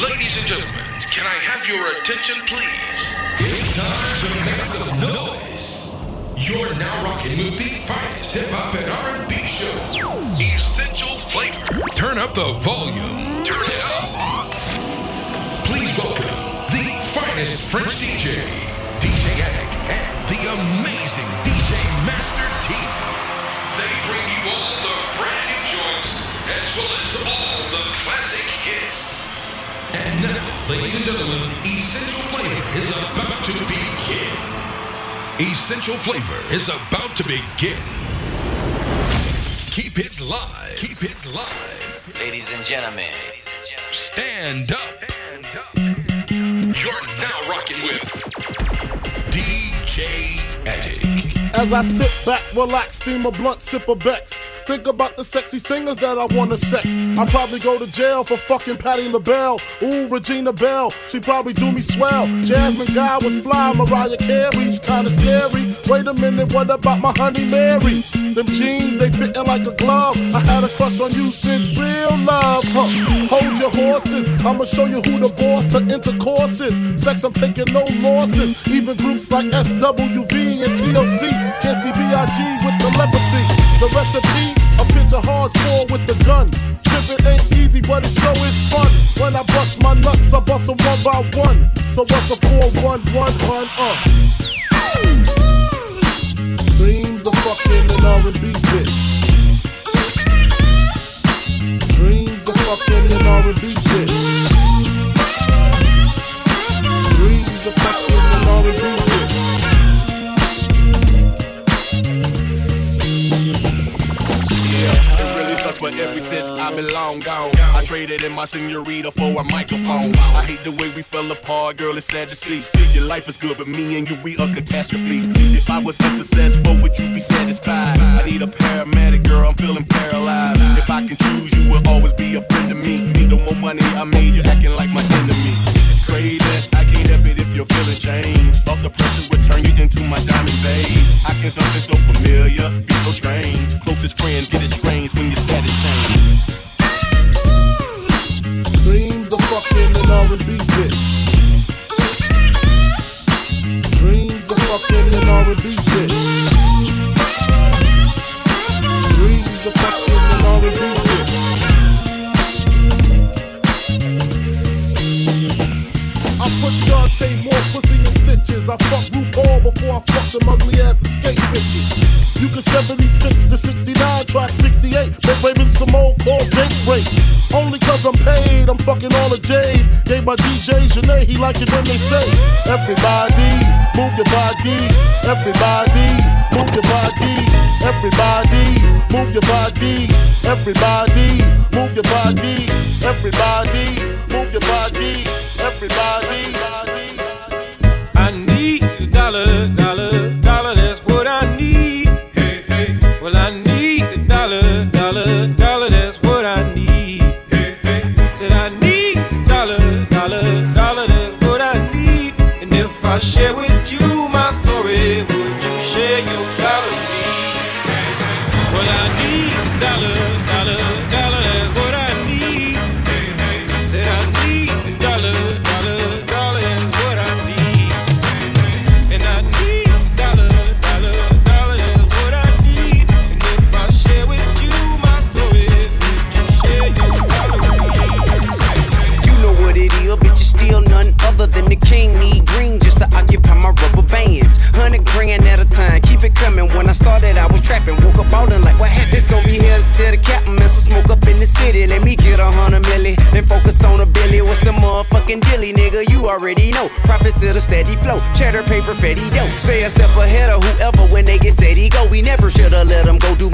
Ladies and gentlemen, can I have your attention, please? It's time to make some noise. You're now rocking with the finest hip hop and R&B show, Essential Flavor. Turn up the volume. Turn it up. Please welcome the finest French DJ, DJ Attic, and the amazing And now, ladies and gentlemen, Essential Flavor is about to begin. Essential Flavor is about to begin. Keep it live. Keep it live. Ladies and gentlemen, Stand up. You're now rocking with DJ Attic. As I sit back, relax, steam a blunt, sip a Bex. Think about the sexy singers that I wanna sex. I'll probably go to jail for fucking Patti LaBelle. Ooh, Regina Belle, she probably do me swell. Jasmine Guy was fly, Mariah Carey's kinda scary. Wait a minute, what about my honey Mary? Them jeans, they fitting like a glove. I had a crush on you since real love. Huh. Hold your horses, I'ma show you who the boss of intercourse is. Sex, I'm taking no losses. Even groups like SWV and TLC see B.I.G. with telepathy. The recipe, a picture hardcore with the gun. Tripping ain't easy, but it sure is fun. When I bust my nuts, I bust them one by one. So what's the 411 uh? Dreams of fucking an R&B bitch. Dreams of fucking an R&B bitch. Dreams of fucking an R&B but ever since I've been long gone, I traded in my senorita for a microphone. I hate the way we fell apart, girl, it's sad to see. Your life is good, but me and you, we a catastrophe. If I was unsuccessful, would you be satisfied? I need a paramedic, girl, I'm feeling paralyzed. If I can choose, you will always be a friend to me. The more money I made,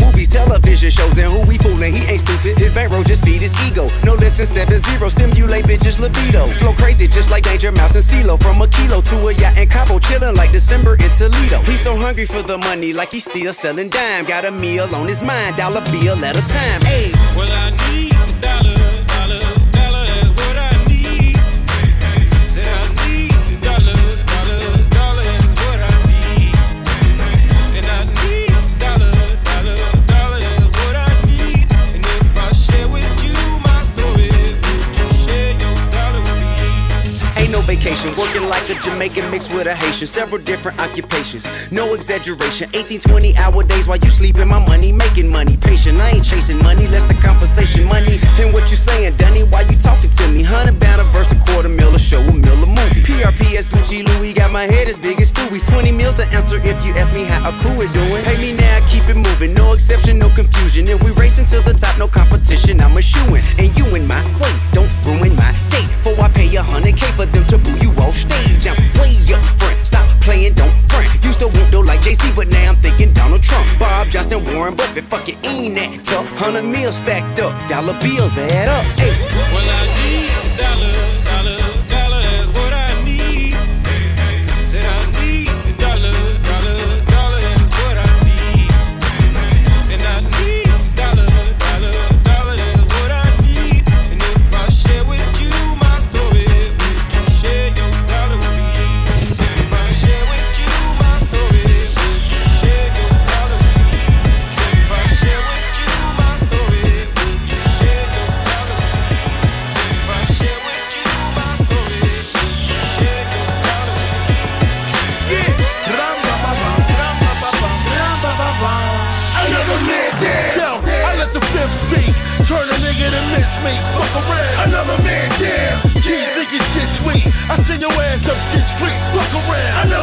movies, television shows, and who we foolin'? He ain't stupid. His bankroll just feed his ego. No less than seven zero. Stimulate bitches libido. Flow crazy just like Danger Mouse and CeeLo. From a kilo to a yacht and Cabo, chillin' like December in Toledo. He's so hungry for the money, like he's still selling dime. Got a meal on his mind, dollar bill at a time. Hey. Well, I need a dollar, like a Jamaican mixed with a Haitian. Several different occupations, no exaggeration. 18, 20 hour days while you sleeping. My money making money. Patient, I ain't chasing money. Less the conversation. Money and what you saying, Dunny? Why you talking to me? Hundred a verse, a quarter mil, a show, a mill, a movie. PRPS, Gucci, Louis. Got my head as big as Stewie's. 20 meals to answer if you ask me how a cool it doing. Pay me now, keep it moving. No exception, no confusion. If we racing to the top, no competition. I'm a shooin'. And you in my way. Don't ruin my day. For I pay a hundred K for them to boo you off stage. I'm way up front. Stop playing, don't front. Used to want though like JC, but now I'm thinking Donald Trump. Bob Johnson, Warren Buffett. Fuck it, ain't that tough. Hundred mil stacked up. Dollar bills add up. Hey. Well, I need a around.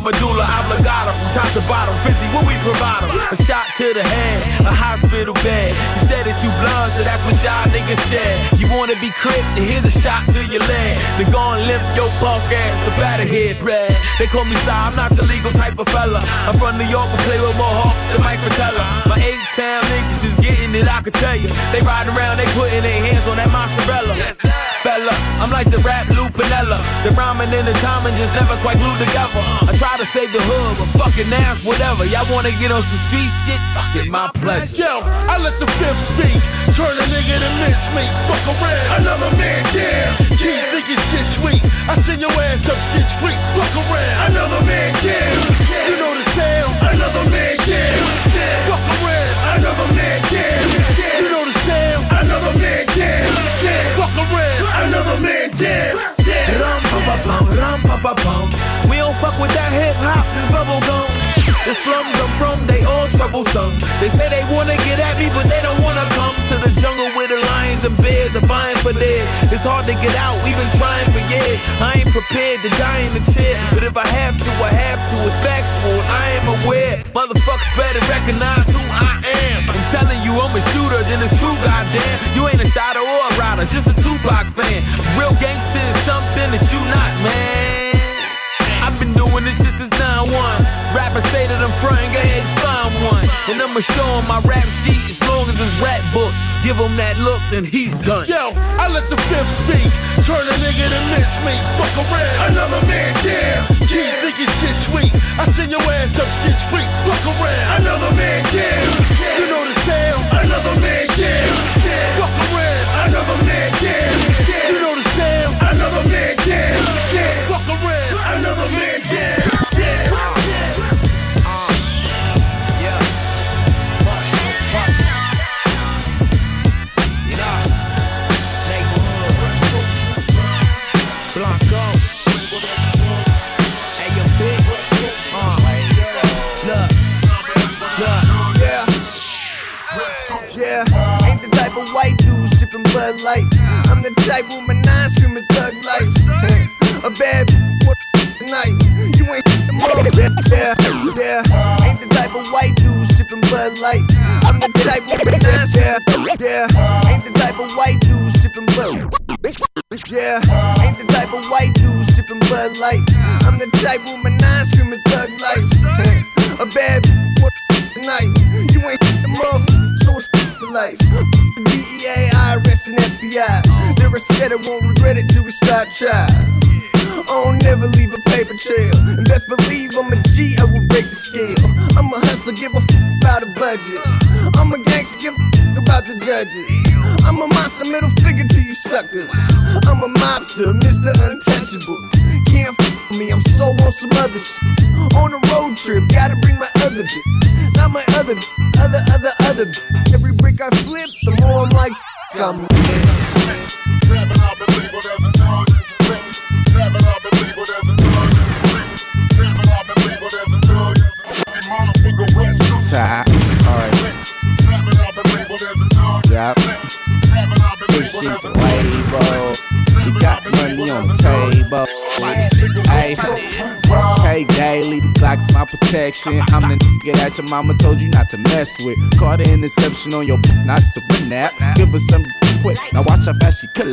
Medulla oblongata from top to bottom. Busy, what we provide 'em? A shot to the head, a hospital bed. You said that you blood, so that's what y'all niggas said. You wanna be crip, then here's a shot to your leg. Then go and limp your punk ass up out of here, bread. They call me Sly, I'm not the legal type of fella. I'm from New York and play with more hawks than Mike Fratello. My eight town niggas is getting it, I can tell you. They riding around, they putting their hands on that mozzarella. Fella, I'm like the rap Lou Piniella. The rhyming and the timing just never quite glued together. I try to save the hood, but fucking ass, whatever. Y'all wanna get on some street shit? Fucking my pleasure. Yo, I let the fifth speak. Turn a nigga to miss me. Fuck around. Another man dead. Keep thinking shit sweet. I send your ass up shit street. Fuck around. Another man dead. You know the sound. Another man dead. Man dead. Rum pa pa pum, rum pa pa. We don't fuck with that hip hop, bubble gum. The slums I'm from, they all troublesome. They say they wanna get at me, but they don't wanna come to the jungle where the lions and bears are vying for theirs. It's hard to get out, we've been trying for years. I ain't prepared to die in the chair, but if I have to, I have to. It's factual, I am aware. Motherfuckers better recognize who I am. I'm telling you, I'm a shooter, then it's true, goddamn. You ain't a shotter or a rider, just a Tupac fan. Real gangster is something that you not, man. I've been doing this just since 9-1. Rappers say that I'm frontin', go ahead and find one. And I'ma show 'em my rap sheet as long as it's rap book. Give him that look, then he's done. Yo, I let the fifth speak. Turn a nigga to miss me. Fuck around. Another man dead. Keep thinking shit sweet. I send your ass up shit street. Fuck around. Another man dead. You know the sound. Another man dead. Fuck around. Another man dead.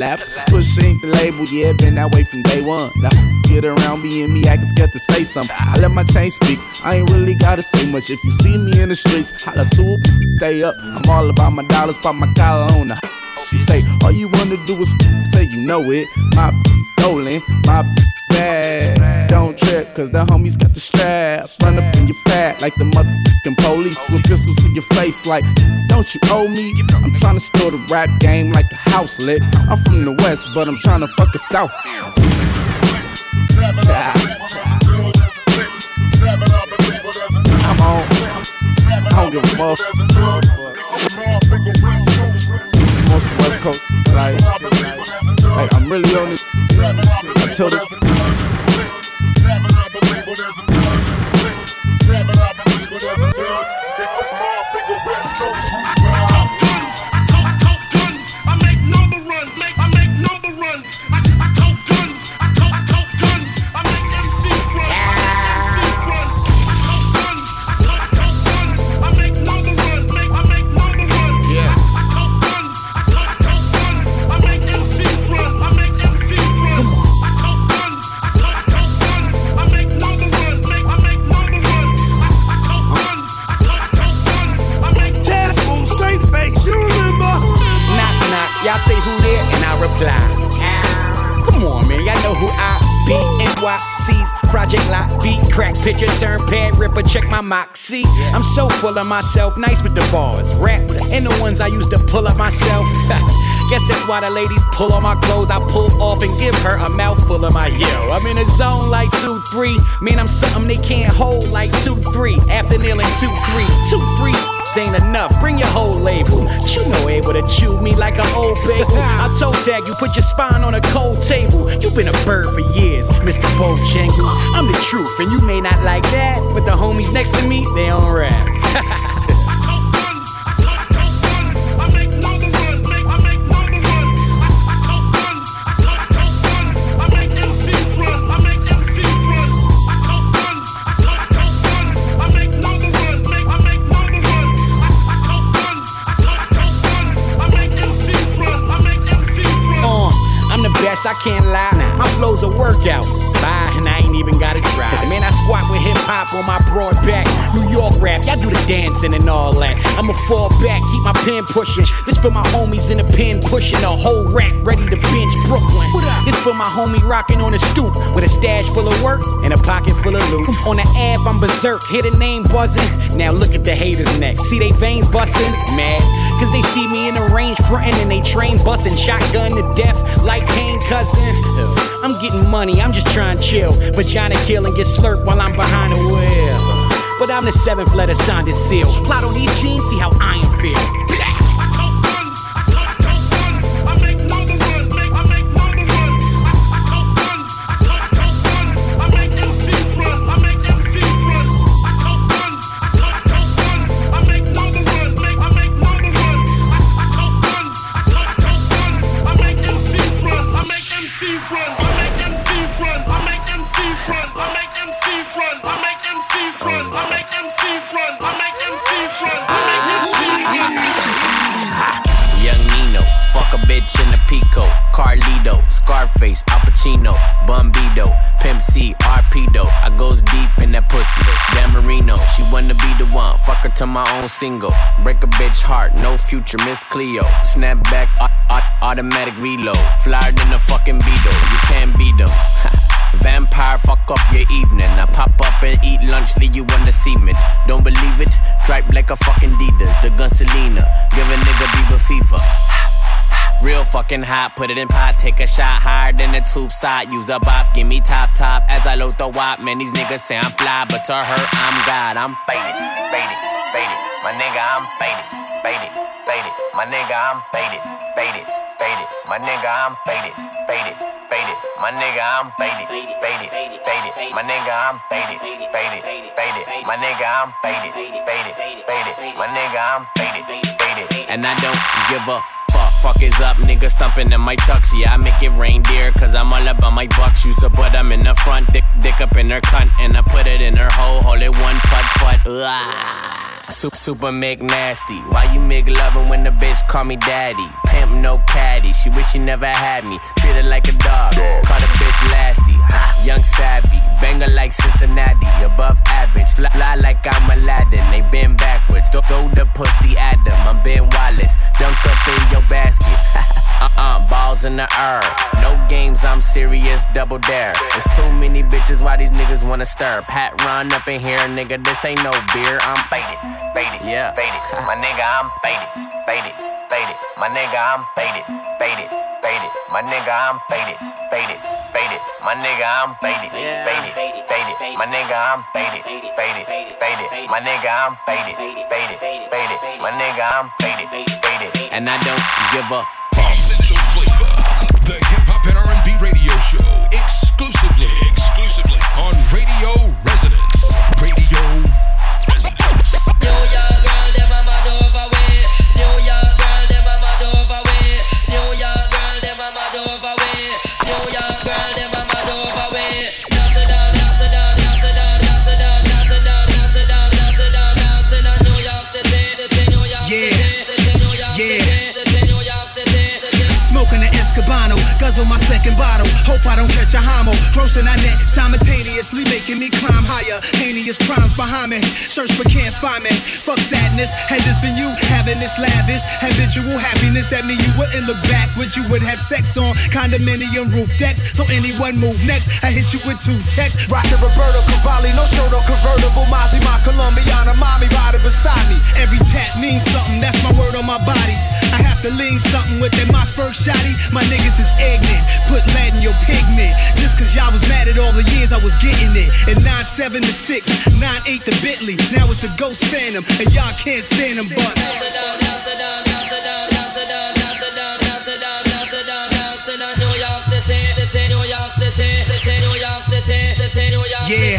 Collapse. Push ain't the label, yeah, been that way from day one. Now get around me and me, I get to say something. I let my chain speak. I ain't really gotta say much. If you see me in the streets, holla swoop, stay up. I'm all about my dollars, pop my collar on the. She say, all you wanna do is say you know it. My stolen, my bad. Don't cause the homies got the strap. Run up in your pad like the motherfucking police with pistols to your face. Like, don't you owe me? I'm trying to steal the rap game like the house lit. I'm from the west, but I'm trying to fuck the south. I'm on. I don't give a fuck. Most West Coast, like, like I'm really on this. Until the Ah, Come on, man, y'all know who I be. NYC's Project Lot beat, crack picture, turn pad ripper, check my moxie. I'm so full of myself, nice with the bars, rap, and the ones I used to pull up myself. Guess that's why the ladies pull on my clothes. I pull off and give her a mouthful of my yo. I'm in a zone like 2 3. Man, I'm something they can't hold like 2 3. After kneeling 2 3. 2 3 ain't enough. Bring your whole label. You know able to chew me like an old bagel. I toe tag you, put your spine on a cold table. You've been a bird for years, Mr. Bojangles. I'm the truth, and you may not like that, but the homies next to me, they don't rap. I'm the best, I can't lie. Now. My flow's a workout. Bye, and I ain't even gotta try. Man, I squat with hip hop on my broad back. New York rap, y'all do the dancing and all that. I'ma fall back, keep my pen pushing. This for my homies in the pen pushing a whole rack ready to bench Brooklyn. This for my homie rocking on the stoop with a stash full of work and a pocket full of loot. On the ab, I'm berserk, hear the name buzzing. Now look at the haters next. See they veins busting? Mad. Cause they see me in the range frontin' and they train bustin' shotgun to death like Kane cousin. I'm getting money, I'm just trying to chill. Vagina kill and get slurped while I'm behind the wheel. But I'm the seventh letter signed and sealed. Plot on these jeans, see how iron feel. To my own single. Break a bitch heart, no future, Miss Cleo. Snap back, au- au- automatic reload. Flyer than a fucking Beetle, you can't beat them. Vampire, fuck up your evening. I pop up and eat lunch, leave you on the cement. Don't believe it? Dripe like a fucking Adidas. The gun Selena. Give a nigga Bieber fever. Real fucking hot, put it in pot, take a shot higher than the tube side. Use a bop, give me top top as I load the wop. Man, these niggas say I'm fly, but to her, I'm God. I'm faded, faded, faded. My nigga, I'm faded, faded, faded. My nigga, I'm faded, faded, faded. My nigga, I'm faded, faded, faded. My nigga, I'm faded, faded, faded. My nigga, I'm faded, faded, faded. My nigga, I'm faded, faded, faded. My nigga, I'm faded, faded. And I don't give a fuck Fuck is up, nigga stumping in my chucks. Yeah, I make it reindeer, cause I'm all about my bucks. Use a butt, I'm in the front, dick, dick up in her cunt, and I put it in her hole, hold it one put put. Super, super make nasty. Why you make loving when the bitch call me daddy? Pimp no caddy. She wish she never had me. Treat her like a dog. Call the bitch Lassie. Young savvy. Banger like Cincinnati. Above average. Fly, fly like I'm Aladdin. They been backwards. Throw, throw the pussy at them. I'm Ben Wallace. Dunk up in your basket. uh-uh. Balls in the air. No games. I'm serious. Double dare. There's too many bitches. Why these niggas wanna stir? Pat run up in here, nigga. This ain't no beer. I'm faded. Faded. Yeah. Faded. My nigga, I'm faded. Faded. Faded. My nigga, I'm faded. Faded. Faded. My nigga, I'm faded. Faded. Faded. My nigga, I'm faded. Faded. Faded. My nigga, I'm faded. Faded. Faded. My nigga, I'm faded. Faded. Faded. My nigga, I'm faded. Faded. And I don't give a exclusively, guzzle my second bottle. Hope I don't catch a homo. Grossing I net simultaneously, making me climb higher. Heinous crimes behind me. Search but can't find me. Fuck sadness. Had this been you having this lavish, habitual happiness at me, you wouldn't look backwards. You would have sex on condominium roof decks. So anyone move next, I hit you with two texts. Rockin' Roberto Cavalli, no show, no convertible. Mozzie, my Colombiana, mommy riding beside me. Every tap means something, that's my word on my body. I have to lean something with that Mossberg shotty. My niggas is ignorant, put lead in your pigment. Just cause y'all was mad at all the years I was getting it. And 9-7 to 6, 9-8 to Bentley. Now it's the Ghost Phantom, and y'all can't stand them, but. Yeah,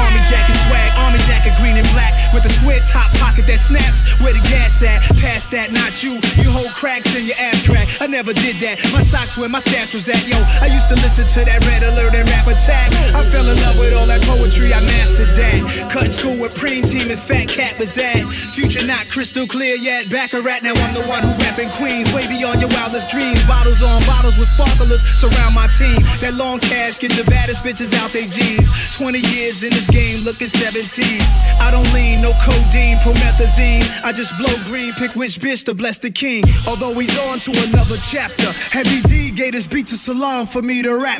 army jacket swag, army jacket green and black with a square top pocket that snaps. Where the gas at? Past that, not you. You hold cracks in your ass crack. I never did that. My socks where my stats was at. Yo, I used to listen to that red alert and rap attack. I fell in love with all that poetry. I mastered that. Cut school with Preem Team and Fat Cat was at. Future not crystal clear yet. Back a rat. Now I'm the one who rapping Queens. Way beyond your wildest dreams. Bottles on bottles with sparklers surround my team. That long cash get the baddest bitches out they jeans. 20 years in this game, looking 17. I don't lean, no codeine, promethazine. I just blow green, pick which bitch to bless the king. Although he's on to another chapter. Heavy D gave this beat to Salaam for me to rap.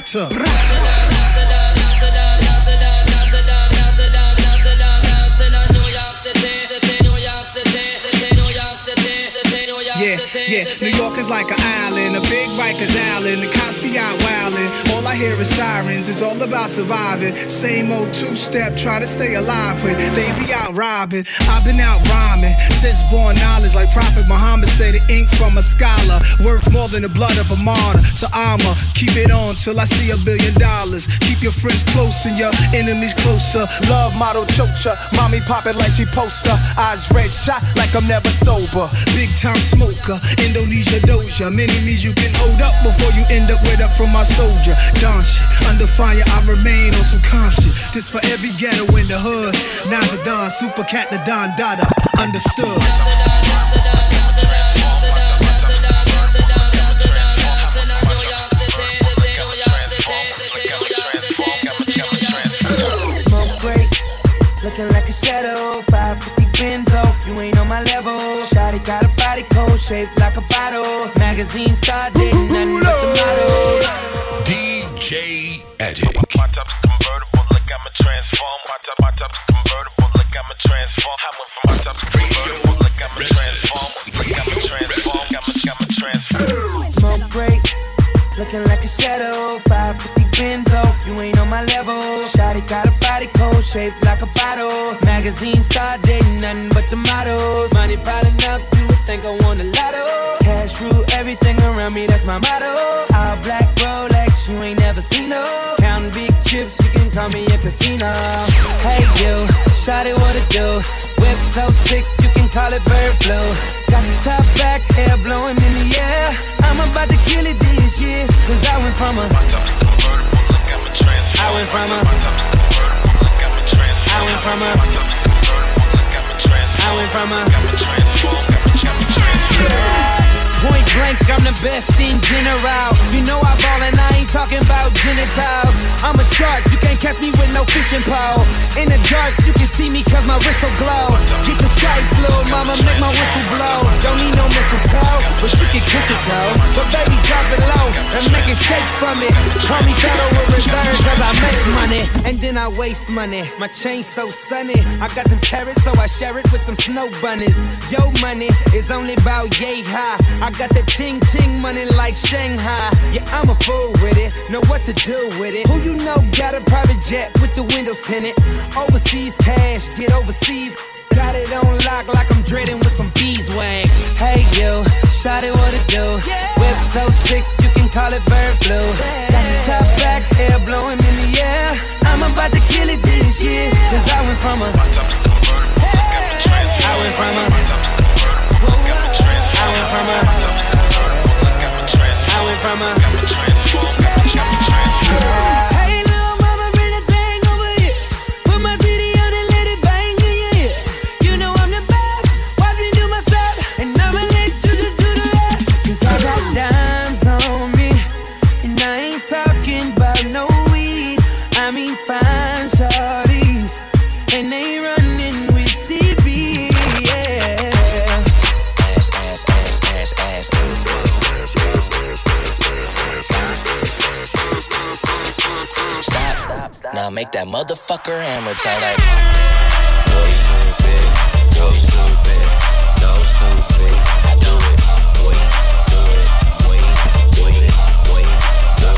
Yeah, yeah. New York is like an island, a big Rikers Island. The cops be out wildin'. All I hear is sirens. It's all about surviving. Same old two-step, try to stay alive when they be out robbing. I've been out rhyming since born knowledge, like Prophet Muhammad said, the ink from a scholar worth more than the blood of a martyr. So I'ma keep it on till I see a billion dollars. Keep your friends close and your enemies closer. Love model chocha, mommy pop it like she poster. Eyes red shot like I'm never sober. Big time smoker, Indonesia doja. Many means you can hold up before you end up with up from my soldier. Shit, under fire I remain on some calm shit. This for every ghetto in the hood. The Don, super cat the Don Dada. Understood. Smoke break, looking like a shadow. 550 Benzo, you ain't on my level. Shotty got a body cold, shaped like a bottle. Magazine star dating, nothing but the models. DJ Attic. top's convertible, like I'm a transform. My top, my top's convertible, like I'm a transform. I went from my top's convertible, like I'm a transform. Like I'm a transform, I'm a, I'm a transform. Smoke break, looking like a shadow. 550 Benzo, you ain't on my level. Shotty got a body cold, shaped like a bottle. Magazine star dating nothing but the models. Money piling up, you would think I won a lotto. Cash rule everything around me, that's my motto. All black Rolex, you ain't never seen no. Counting big chips, you can call me a casino. Hey you, shawty what it do? Whip so sick, you can call it bird flu. Got the top back, hair blowing in the air. I'm about to kill it this year, cause I went from a. I went from a. I went from a. I went from a. Point blank, I'm the best in general. You know I ball and I ain't talking about genitals. I'm a shark, you can't catch me with no fishing pole. In the dark, you can see me cause my whistle glow. Get the stripes, little mama, make my whistle blow. Don't need no mistletoe, but you can kiss it though. But baby, drop it low and make it shake from it. Call me Federal Reserve cause I make money and then I waste money. My chain so sunny, I got them carrots so I share it with them snow bunnies. Yo, money is only about yay high. Got the ching ching money like Shanghai. Yeah, I'm a fool with it, know what to do with it. Who you know got a private jet with the windows tinted? Overseas cash, get overseas. Got it on lock like I'm dreading with some beeswax. Hey you, shot it what it do. Yeah. Whip so sick you can call it bird flu. Got the top back, hair blowing in the air. I'm about to kill it this year, cause I went from a. I went from a. From a. I went from a. make that motherfucker hammer that. Boy, stupid. Boy, stupid. Go stupid. I do it. Boy, do it. Boy, it. Boy, do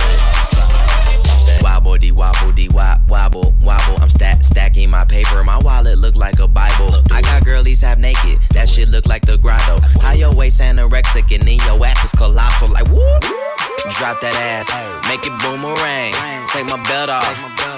it. Wobble dee wobble dee wop wobble wobble. I'm stack stacking my paper. My wallet look like a Bible. I got girlies half naked. That shit look like the grotto. How your waist anorexic and then your ass is colossal. Like whoop. Drop that ass, make it boomerang. Take my belt off.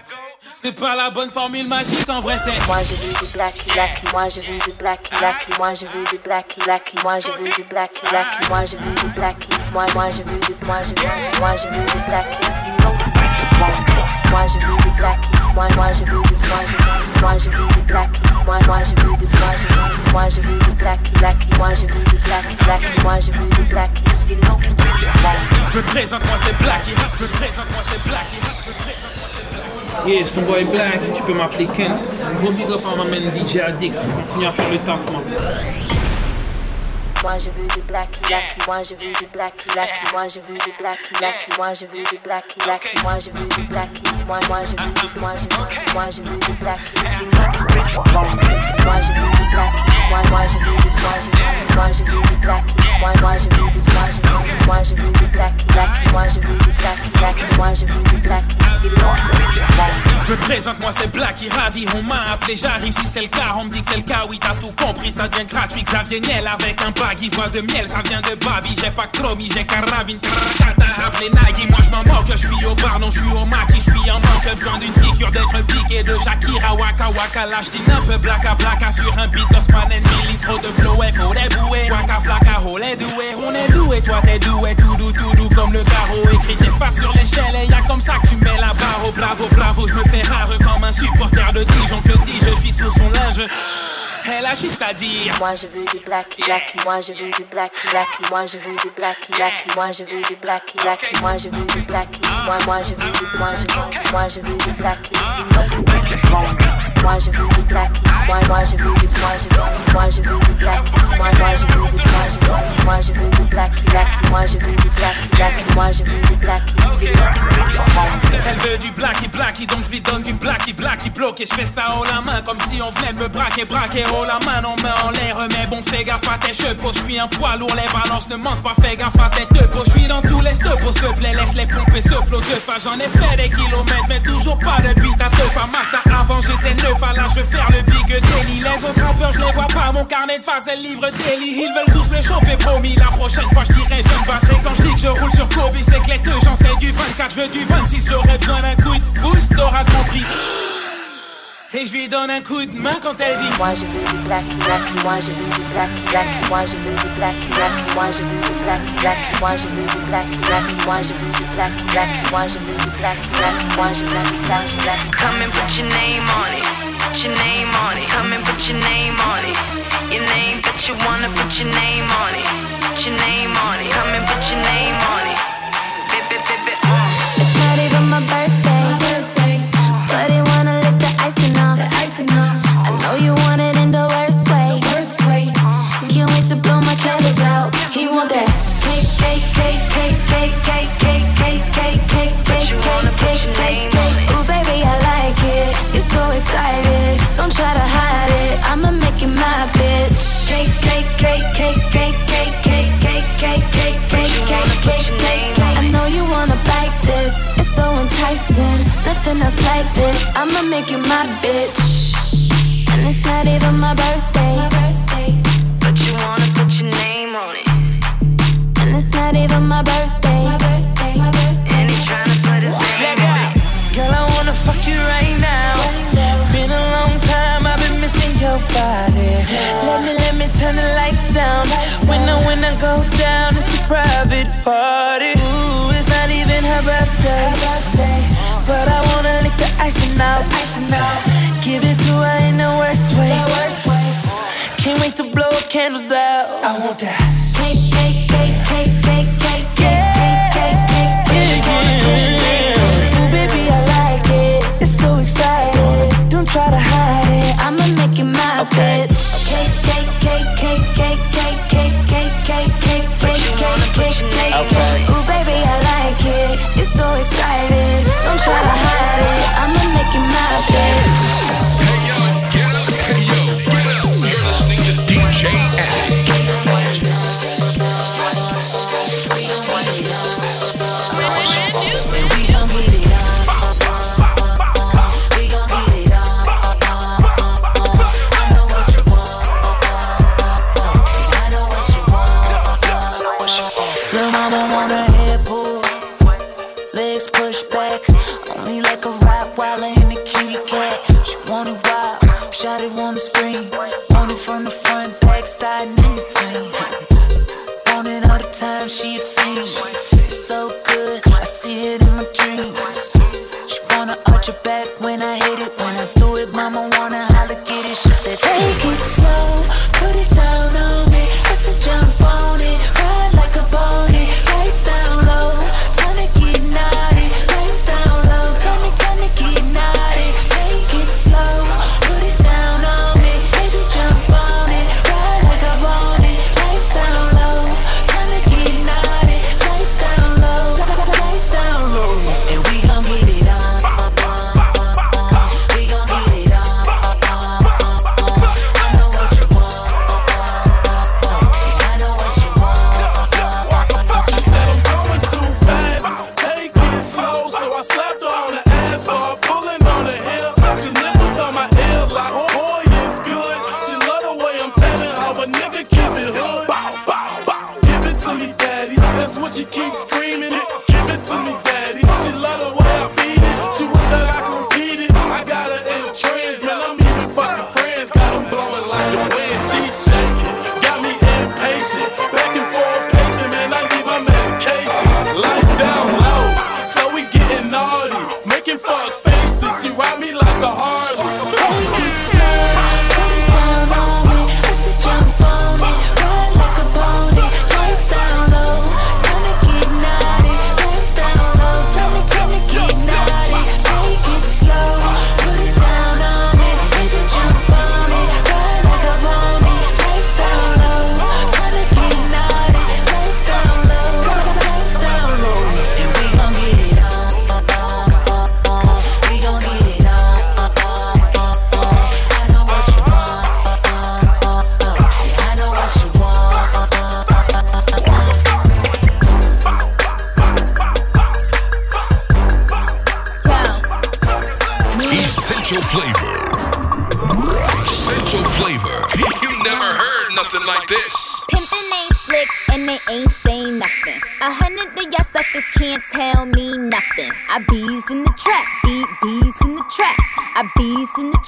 C'est pas la bonne formule magique, en vrai c'est Moi je veux du blacky blacky, moi je veux du blacky blacky, moi je veux du blacky blacky, moi je veux du blacky blacky, moi je veux du blacky, moi moi je veux du moi je veux moi je veux du sinon moi je veux du blacky, moi moi je veux du moi je moi je veux du blacky, moi moi je veux du moi je moi je veux du blacky blacky, moi je veux du blacky blacky, moi je veux du sinon Je me présente, moi c'est Blacky. Je me présente, moi c'est Blacky. Yes, ton boy Black, tu peux m'appeler Kens. Gros big up ma DJ Addict, continue à faire le taf, man. Moi j'ai vu du black black, moi j'ai vu du black black, moi j'ai vu du black black, moi j'ai vu du black black, moi j'ai vu du black, moi moi j'ai vu du moi j'ai moi j'ai vu du black. Moi j'ai vu du black, moi moi j'ai vu du moi j'ai moi j'ai vu du black, moi moi j'ai vu du moi moi j'ai vu du Je me présente, moi c'est Blacky, ravi, on m'a appelé, j'arrive si c'est le cas, on me dit que c'est le cas, oui t'as tout compris, ça devient gratuit, Xavier Niel avec un baggy, voix de miel, ça vient de Babi, j'ai pas chromie, j'ai carabine, t'as appelé Nagui, moi je m'en moque, je suis au bar, non je suis au maquis, je suis en manque, besoin d'une piqûre d'être piqué de Shakira, Waka Waka, lâche un peu blacka blacka sur un beat d'Osman and trop de flow, faut les bouer, Waka flaka, oh les doués, on est doué, toi t'es doué, tout doux, tout doux comme le carreau, écrit tes faces sur l'échelle, et y'a comme ça que tu mets la barre, oh bravo, bravo, je me fais rare comme un supporter de Dijon. Que dis-je, je suis sous son linge. Elle a juste à dire. Moi je veux du blacky blacky, moi je veux du blacky blacky, moi je veux du blacky blacky, moi je veux du blacky blacky, moi je veux du blacky, moi moi je veux du moi je veux moi je veux du blacky. Moi je veux du blacky, moi moi je veux du moi je moi je veux du blacky, moi moi je veux du moi je moi je veux du blacky, moi je veux du blacky, moi je veux du blacky. Elle veut du blacky blacky, donc je lui donne du blacky blacky bloqué. Je fais ça haut la main comme si on venait de me braquer, braquer haut la main, on met en l'air. Mais bon, fais gaffe à tes cheveux, je suis un poids lourd, les balances ne mentent pas, fais gaffe à tes deux Je suis dans tous les stopes, s'il te plaît, laisse les pomper ce flot de. J'en ai fait des kilomètres, mais toujours pas de beat à deux fa. Master avant j'étais neuf, à veux faire le big daily. Les autres rappeurs, je les vois pas, mon carnet de phase, elle livre daily. Ils veulent tous me choper, promis. La prochaine fois, je dirais 20 batteries. Quand je dis que je roule sur Kobe, c'est que les deux, j'en sais du 24, je veux du 26. J'aurais besoin d'un coup de boost, t'auras compris. Et je lui donne un coup de main quand elle dit Moi je veux du blacky blacky, moi je veux du blacky blacky, moi je veux du blacky blacky, moi je veux du blacky blacky, moi je veux du blacky blacky, moi je veux du blacky blacky, moi je veux du blacky blacky, moi je veux du blacky blacky. Come and put your name on it, put your name on it. Come and put your name on it, your name, but you wanna put your name on it, put your name on it. Come and Nothing else like this. I'ma make you my bitch. And it's not even my birthday. But you wanna put your name on it, And it's not even my birthday. and he tryna put his name on it. Girl, I wanna fuck you right now. Been a long time, I've been missing your body. Let me, let me turn the lights down. When I, when I go down, it's a private out. Give it to her in the worst way. Can't wait to blow candles out. I want that. Cake, cake, cake, cake, cake, cake, cake, cake, cake, cake, cake, cake. Ooh, baby, I like it. It's so exciting. Don't try to hide it. I'ma make you my bitch. Cake, cake, cake, cake, cake, cake,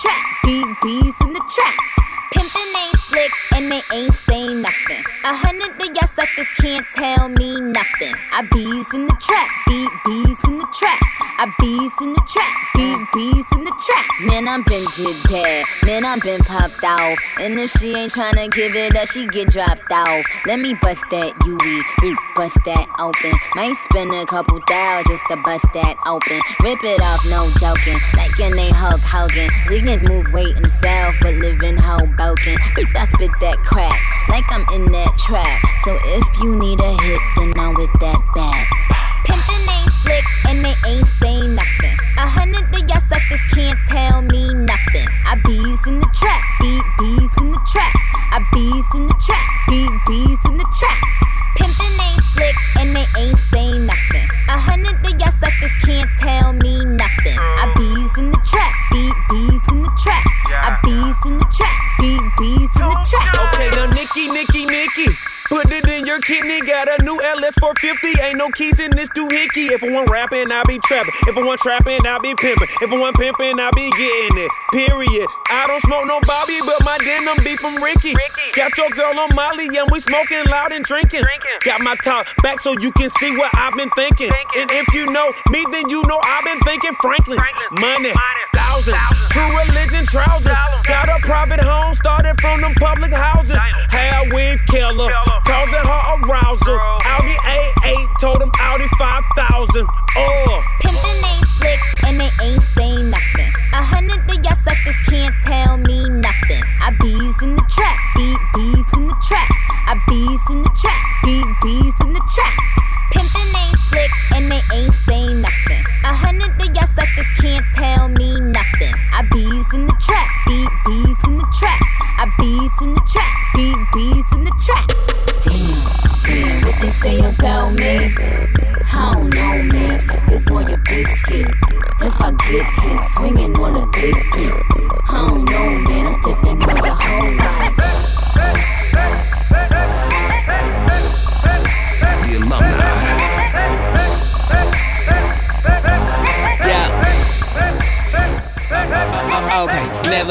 trap, bees in the trap. Pimpin' ain't slick and they ain't saying nothing. A hundred of y'all suckers can't tell me nothing. I bees in the trap, beat Man, I'm been did dead. Man, I'm been popped off. And if she ain't tryna give it up, she get dropped off. Let me bust that UE, bust that open. Might spend a couple thou just to bust that open. Rip it off, no joking. Like your name Hulk Hogan. Ziggin move weight in the south, but live in Hoboken. I spit that crack like I'm in that trap. So if you need a hit, then I'm with that bag. Pimpin' ain't slick and they ain't saying nothing. A hundred of y'all suckers can't tell me nothing. I bees in the trap, beat bees in the trap. I bees in the trap, beat bees in the trap. Pimpin' ain't slick and they ain't saying nothing. A hundred of y'all suckers can't tell me nothing. I bees in the trap, beat bees in the trap. I bees in the trap, beat bees in the trap. Okay, now Nikki, Nikki, Nikki. Put it in your kidney, got a new LS 450. Ain't no keys in this doohickey. If I want rapping, I be trapping. If I want trapping, I be pimping. If I want pimping, I be getting it. Period. I don't smoke no Bobby, but my denim be from Ricky. Got your girl on Molly, and we smoking loud and drinking. Got my top back so you can see what I've been thinking. And if you know me, then you know I've been thinking Franklin. Money, thousands, true religion trousers. Got a private home, started from them public houses. Hair weave killer, causing her arousal. A8, told him Audi 5000. Oh. Uh. Pimpin' ain't slick and they ain't saying nothing. A hundred of y'all suckers can't tell me nothing. I bees in the trap, beat bees in the trap. I bees in the trap, beat bees in the trap. Pimpin' ain't slick and they ain't saying nothing. A hundred of y'all suckers can't tell me nothing. I bees in the trap, beat bees in the trap. I bees in the trap, say about me? I don't know, man. Focus on your biscuit. If I get hit, swinging on a big beat. I don't know, man. I'm tipping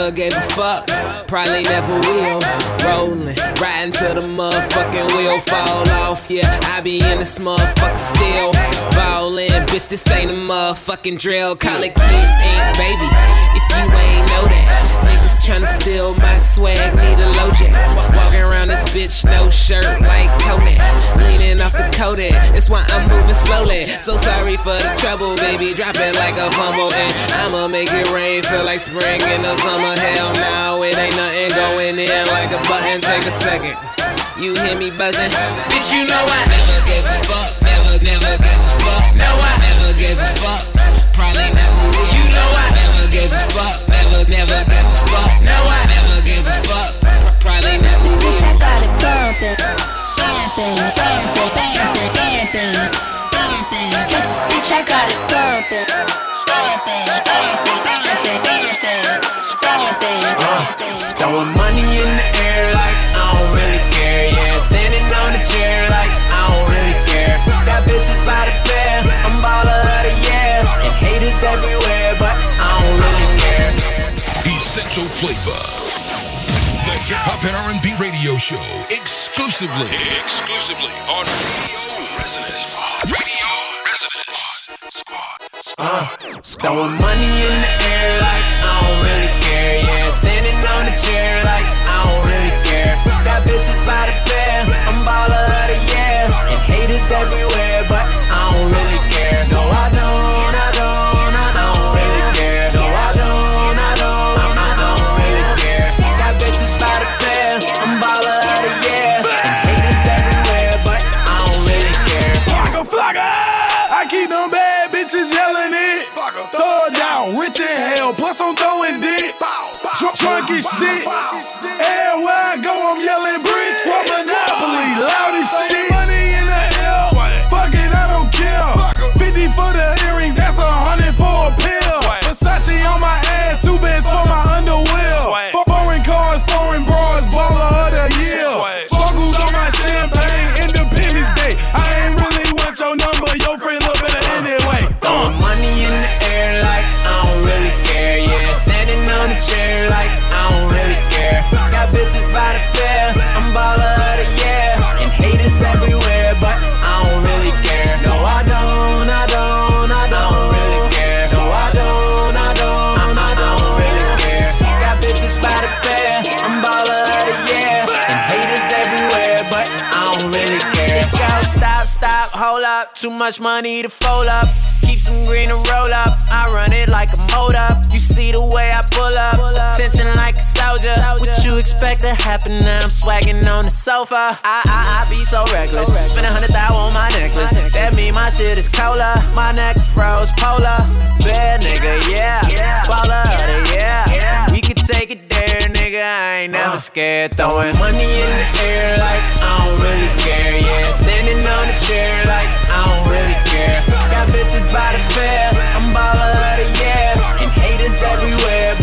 never gave a fuck, probably never will. Rolling, riding till the motherfucking wheel fall off. Yeah, I be in this motherfucker still. Ballin', bitch, this ain't a motherfucking drill. Call it kid ink, baby. If you ain't know that, tryna steal my swag, need a LoJack. Wa- Walking around this bitch, no shirt like Kodak. Leaning off the Kodak, that's why I'm moving slowly. So sorry for the trouble, baby. Drop it like a fumble, and I'ma make it rain. Feel like spring in the summer. Hell no, it ain't nothing going in like a button. Take a second. You hear me buzzing? Bitch, you know I never gave a fuck. Never, never gave a fuck. No, I never gave a fuck. Probably never will. You know I never gave a fuck. Never, never gave a fuck. No, I never gave a fuck. Probably never. Bitch, I got it bumpin'. Bitch, I got it bumpin'. Throwing money in the air like I don't really care. Yeah, standing on the chair like I don't really care. Got bitches by the pair, I'm baller of the year. And haters everywhere, Essential flavor. The hip hop and R&B radio show exclusively, exclusively on Radio Resonance. Radio Resonance. Uh, throwing money in the air like I don't really care. Yeah, standing on the chair like I don't really care. Got bitches by the pair, I'm baller of the year. And haters everywhere, keep them bad bitches yelling it. Throw it down, rich in hell, plus I'm throwing dick. Drunk, drunk as shit. Too much money to fold up. Keep some green to roll up. I run it like a motor. You see the way I pull up. Attention like a soldier. What you expect to happen now? I'm swagging on the sofa. I, I, I be so reckless. Spend a hundred thousand on my necklace. That mean my shit is cola. My neck froze polar. Bad nigga, yeah. Baller, yeah. Take it there, nigga. I ain't never uh, scared. Throwing money in the air like I don't really care. Yeah, standing on a chair like I don't really care. Got bitches by the pair. I'm baller of the year. And haters everywhere,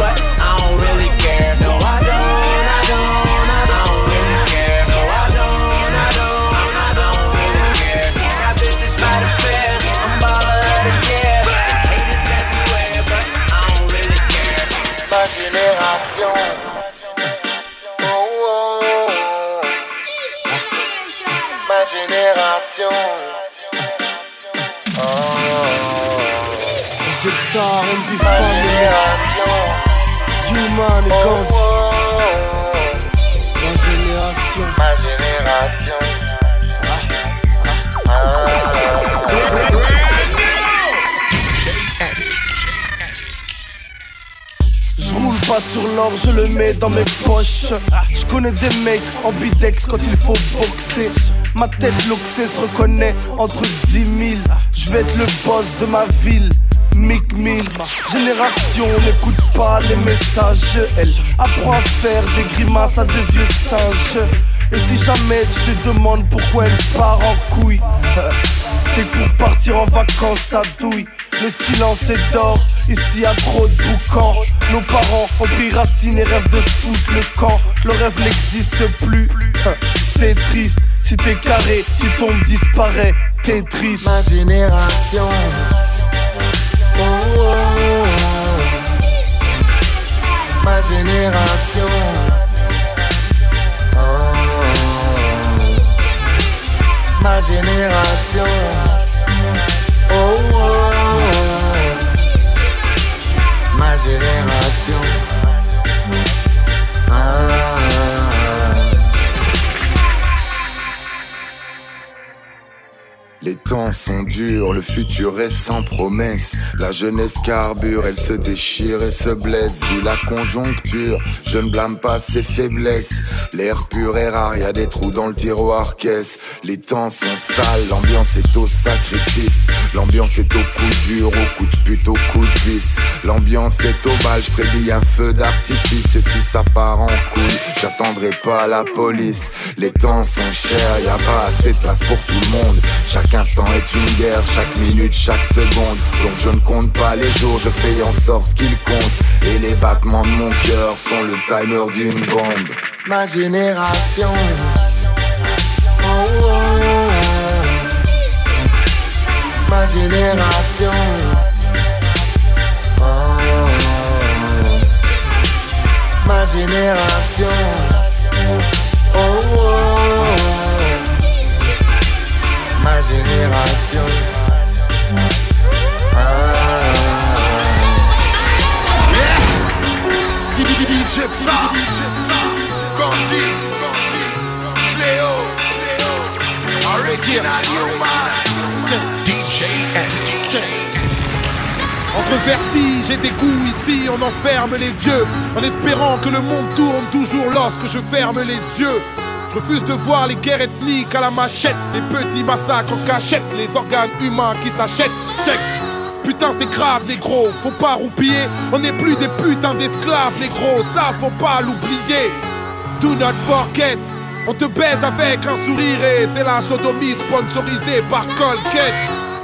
Be Ma family. Human et Gandhi. Ma génération. Ma génération. Je roule pas sur l'or, je le mets dans mes poches. Je connais des mecs en bidex quand il faut boxer. Ma tête loxée se reconnaît entre 10 000. Je vais être le boss de ma ville. Mick Mill, génération n'écoute pas les messages. Elle apprend à faire des grimaces à des vieux singes. Et si jamais tu te demandes pourquoi elle part en couille, c'est pour partir en vacances à douille. Le silence est d'or, ici a trop de boucans. Nos parents ont pris racine et rêvent de foutre le camp. Le rêve n'existe plus, c'est triste. Si t'es carré, tu tombes, disparaît, t'es triste. Ma génération. Ma génération. Oh. Ma génération. Oh, oh. Ma génération. Ah. Les temps sont durs, le futur est sans promesse. La jeunesse carbure, elle se déchire et se blesse. Vu la conjoncture, je ne blâme pas ses faiblesses. L'air pur est rare, y a des trous dans le tiroir caisse. Les temps sont sales, l'ambiance est au sacrifice. L'ambiance est au coup dur, au coup de pute, au coup de vis. L'ambiance est au bal, je prédis un feu d'artifice. Et si ça part en couille, j'attendrai pas la police. Les temps sont chers, y a pas assez de place pour tout le monde. Instant est une guerre, chaque minute, chaque seconde. Donc je ne compte pas les jours, je fais en sorte qu'ils comptent. Et les battements de mon cœur sont le timer d'une bombe. ma génération. Ma génération. Ma génération. Et dégoût, ici on enferme les vieux, en espérant que le monde tourne toujours lorsque je ferme les yeux. Je refuse de voir les guerres ethniques à la machette, les petits massacres en cachette, les organes humains qui s'achètent. Putain c'est grave négro, faut pas roupiller, on n'est plus des putains d'esclaves négro, ça faut pas l'oublier. Do not forget, on te baise avec un sourire et c'est la sodomie sponsorisée par Colgate.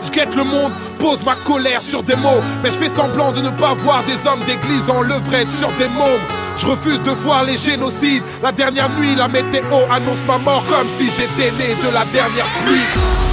Je guette le monde, pose ma colère sur des mots, mais je fais semblant de ne pas voir des hommes d'église en levrette sur des mômes. Je refuse de voir les génocides. La dernière nuit, la météo annonce ma mort comme si j'étais né de la dernière pluie.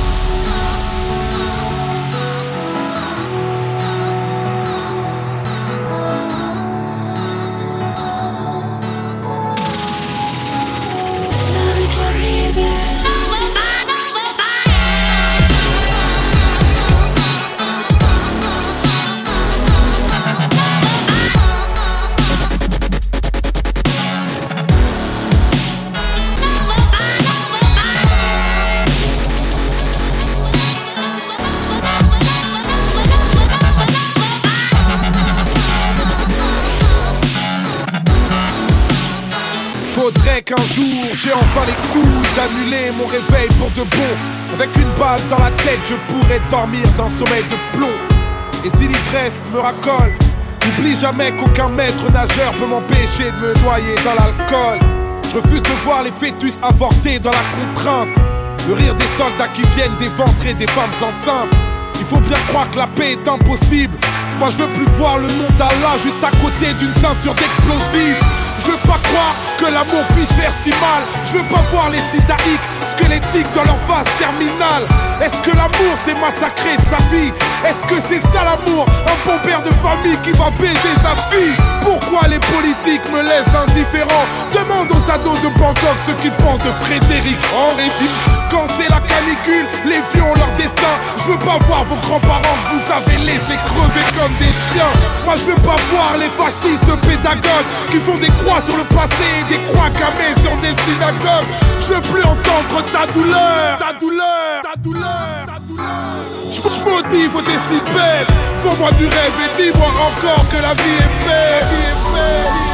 Mon réveil pour de bon. Avec une balle dans la tête, je pourrais dormir d'un sommeil de plomb. Et si l'ivresse me racole, n'oublie jamais qu'aucun maître nageur peut m'empêcher de me noyer dans l'alcool. Je refuse de voir les fœtus avortés dans la contrainte. Le rire des soldats qui viennent d'éventrer des femmes enceintes. Il faut bien croire que la paix est impossible. Moi je veux plus voir le nom d'Allah juste à côté d'une ceinture d'explosifs. Je veux pas voir les sidaïques squelettiques dans leur phase terminale. Est-ce que c'est massacrer sa vie Est-ce que c'est ça l'amour? Un bon père de famille qui va baiser sa fille Pourquoi les politiques me laissent indifférent? Demande aux ados de Bangkok ce qu'ils pensent de Frédéric Henri. Quand c'est la canicule, les vieux ont leur destin. Je veux pas voir vos grands-parents que vous avez laissés crever comme des chiens. Moi je veux pas voir les fascistes pédagogues qui font des croix sur le passé et des croix gammées sur des synagogues. Je veux plus entendre ta douleur, ta douleur, ta douleur. Je motive au décibel. Faut-moi du rêve et dis-moi encore que la vie est belle. La vie est belle.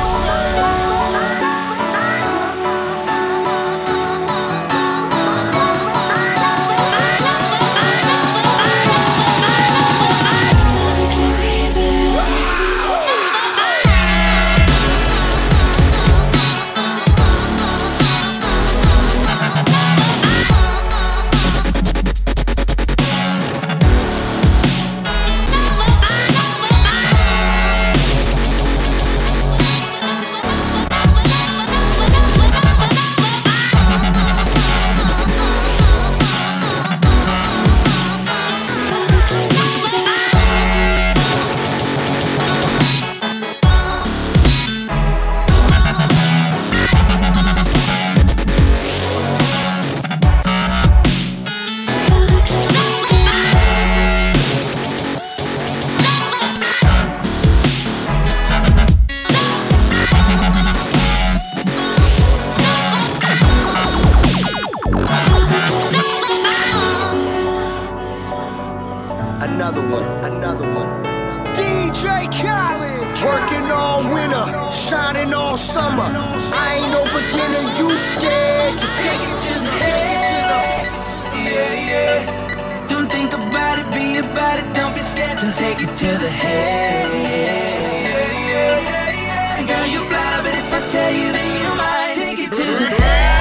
Tell you, then you might take it to the head.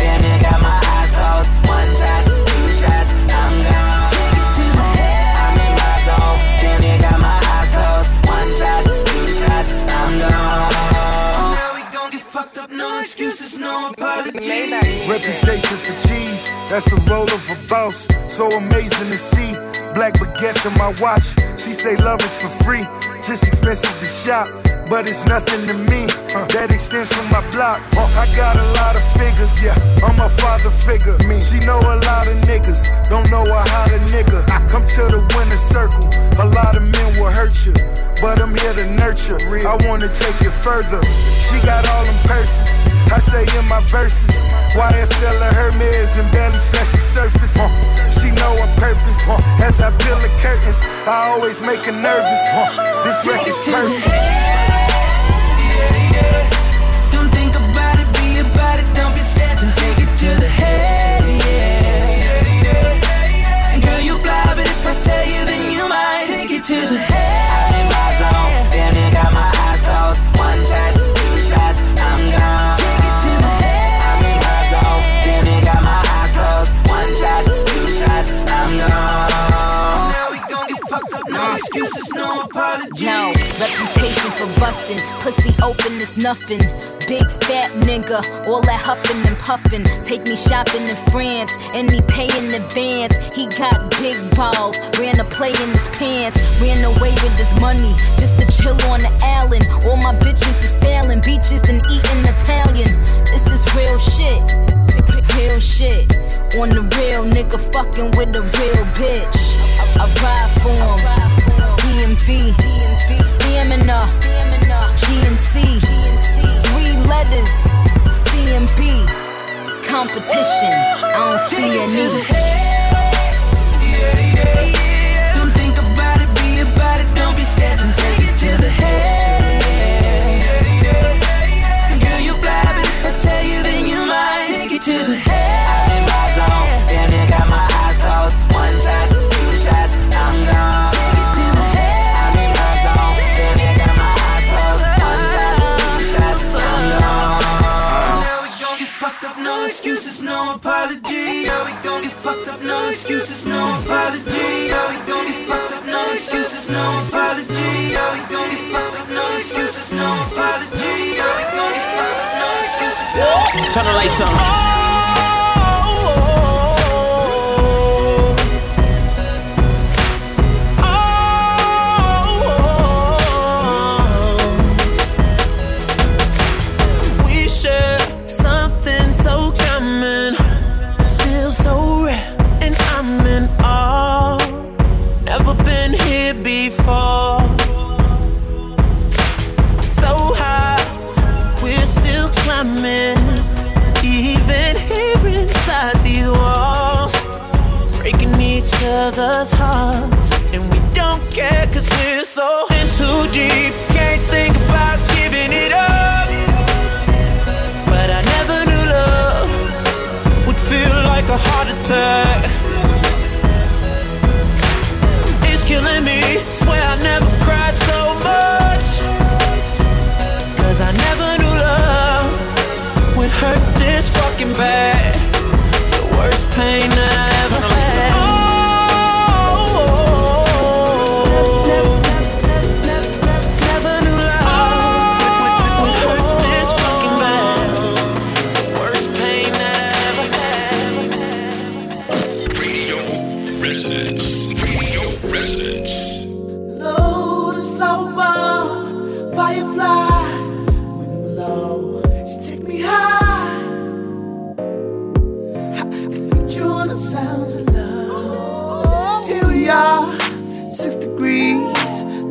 Damn near got my eyes closed. One shot, two shots, I'm gone. Take it to the head. I'm in my zone. Damn near got my eyes closed. One shot, two shots, I'm gone. Now we gon' get fucked up, no excuses, no apologies. Reputation for cheese, that's the role of a boss. So amazing to see. Black baguettes in my watch. She say love is for free, just expensive to shop. But it's nothing to me. That extends from my block. I got a lot of figures, yeah. I'm a father figure. Me, she know a lot of niggas. Don't know her how to nigga. I Come to the winner circle. A lot of men will hurt you, but I'm here to nurture. I wanna take it further. She got all them purses. I say in my verses. YSL of Hermes and barely scratch the surface. She know her purpose. As I peel the curtains, I always make her nervous. This record's perfect. Excuses, no apologies. Yo, reputation for bustin', pussy open is nothing. Big fat nigga, all that huffin' and puffin'. Take me shopping in France, and me pay in advance. He got big balls, ran a play in his pants, ran away with his money just to chill on the island. All my bitches is failing, beaches and eating Italian. This is real shit, real shit. On the real nigga fucking with a real bitch. I ride for him. DMV, stamina, GNC, three letters, CMB, competition. I don't see any. Don't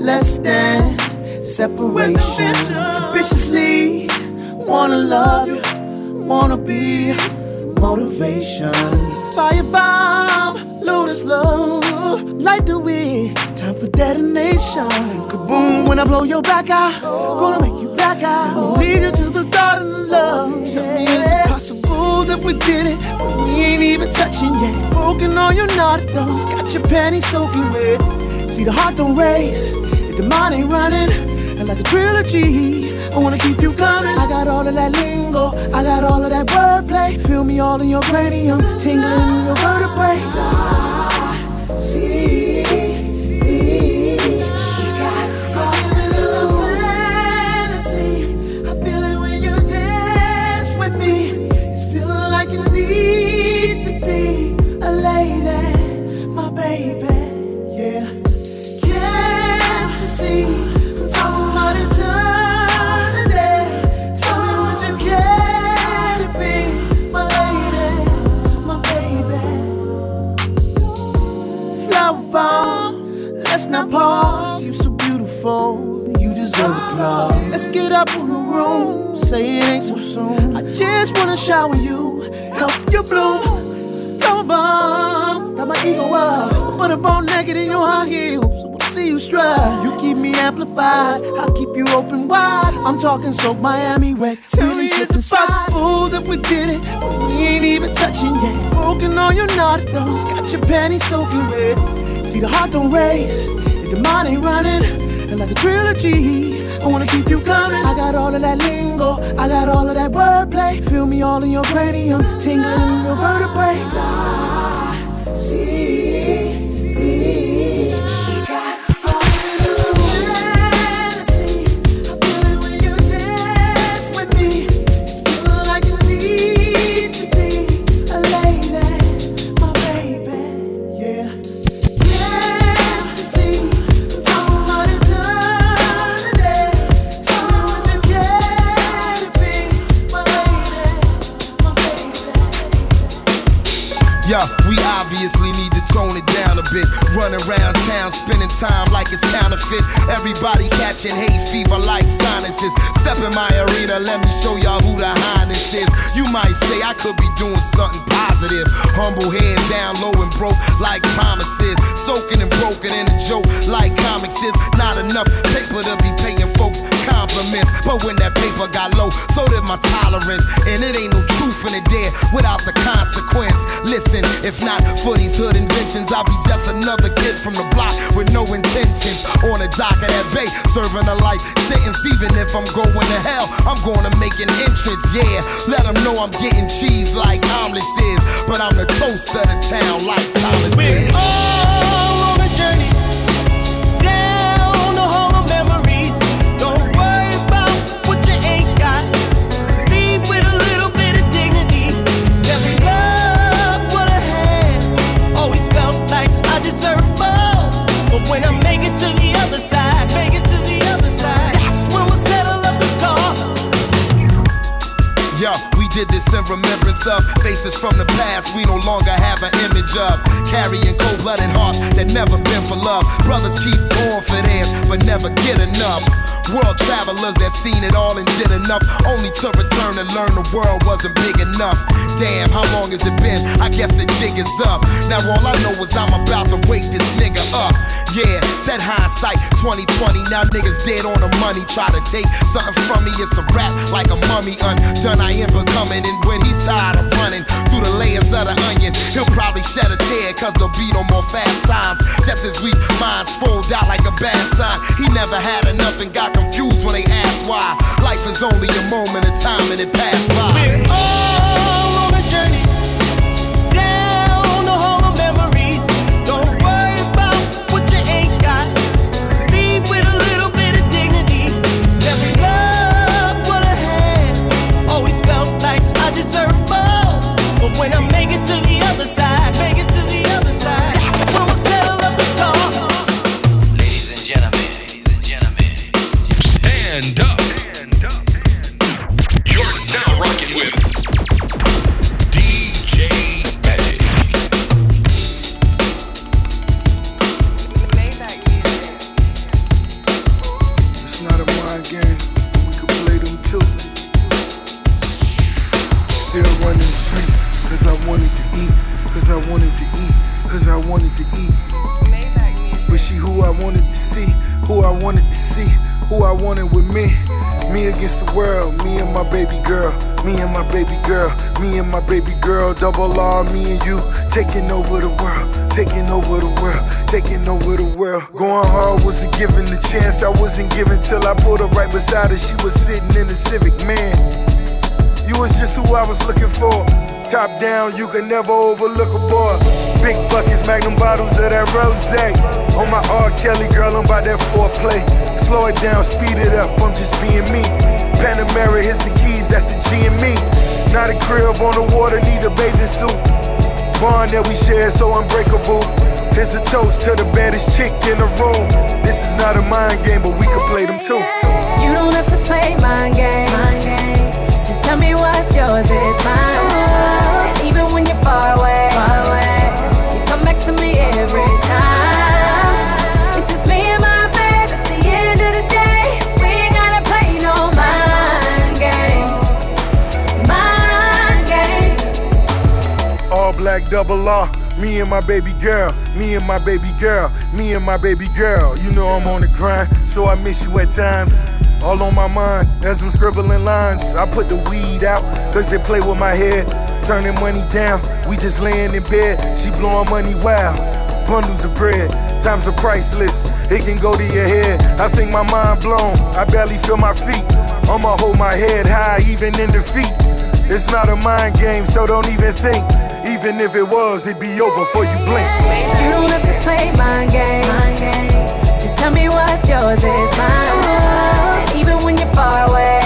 less than separation. Ambitiously, wanna love you, wanna be motivation. Firebomb, lotus love, light the way, time for detonation. Kaboom, when I blow your back out, gonna make you black out. Lead you to the garden of love. Tell me is it possible that we did it we ain't even touching yet? Broken all your naughty thoughts, got your panties soaking wet. See the heart don't race, the money running. And like a trilogy, I wanna keep you coming. I got all of that lingo, I got all of that wordplay. Feel me all in your cranium, tingling in your vertebrae. Applause. Let's get up in the room, say it ain't too soon. I just wanna shower you, help you bloom. Flower bomb, got my ego up, put a bone naked in your high heels. See you stride, you keep me amplified. I'll keep you open wide. I'm talking so Miami wet. Tell me, is it possible that we did it when we ain't even touching yet? Broken all your naughty thoughts, got your panties soaking wet. See the heart don't race if the mind ain't running. And like a trilogy, I wanna keep you coming. I got all of that lingo, I got all of that wordplay. Feel me all in your cranium, tingling in your vertebrae. I see. Catching hay fever like sinuses. Step in my might say I could be doing something positive. Humble head down low and broke like promises. Soaking and broken in a joke like comics is. Not enough paper to be paying folks compliments. But when that paper got low, so did my tolerance. And it ain't no truth in it there without the consequence. Listen, if not for these hood inventions, I'll be just another kid from the block with no intentions. On the dock of that bay, serving a life sentence. Even if I'm going to hell, I'm gonna make an entrance. Yeah, let them know I'm getting cheese like omelets is. But I'm the toast of the town like Thomas is. all did this in remembrance of faces from the past we no longer have an image of. Carrying cold blooded hearts that never been for love. Brothers keep going for theirs, but never get enough. World travelers that seen it all and did enough, only to return and learn the world wasn't big enough. Damn, how long has it been? I guess the jig is up. Now all I know is I'm about to wake this nigga up. Yeah, that hindsight 2020. Now niggas dead on the money. Try to take something from me, it's a rap like a mummy. Undone, I am becoming. And when he's tired of running through the layers of the onion, he'll probably shed a tear, cause there'll be no more fast times. Just as we minds fold out like a bad sign. He never had enough and got confused when they asked why. Life is only a moment of time and it passed Down, you can never overlook a boy. Big buckets, magnum bottles of that rose. On my R. Kelly, girl, I'm by that foreplay. Slow it down, speed it up, I'm just being me. Panamera, here's the keys, that's the G and me. Not a crib on the water, need a bathing suit. Bond that we share, so unbreakable. Here's a toast to the baddest chick in the room. This is not a mind game, but we can play them too. You don't have to play mind games. Just tell me what's yours is mine. And even far away, you come back to me every time. It's just me and my. At the end of the day, we ain't gotta play no mind games. Mind games. All black double R. Me and my baby girl, me and my baby girl, me and my baby girl. You know I'm on the grind, so I miss you at times. All on my mind, as I'm scribbling lines. I put the weed out, cause it play with my head. Turning money down, we just laying in bed. She blowing money wild, bundles of bread. Times are priceless, it can go to your head. I think my mind blown, I barely feel my feet. I'ma hold my head high, even in defeat. It's not a mind game, so don't even think. Even if it was, it'd be over before you blink. You don't have to play mind games. Just tell me what's yours is mine. Even when you're far away,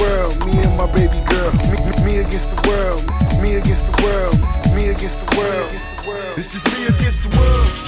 world, me and my baby girl. Me, me- me against the world, me against the world, me against the world. It's just me against the world.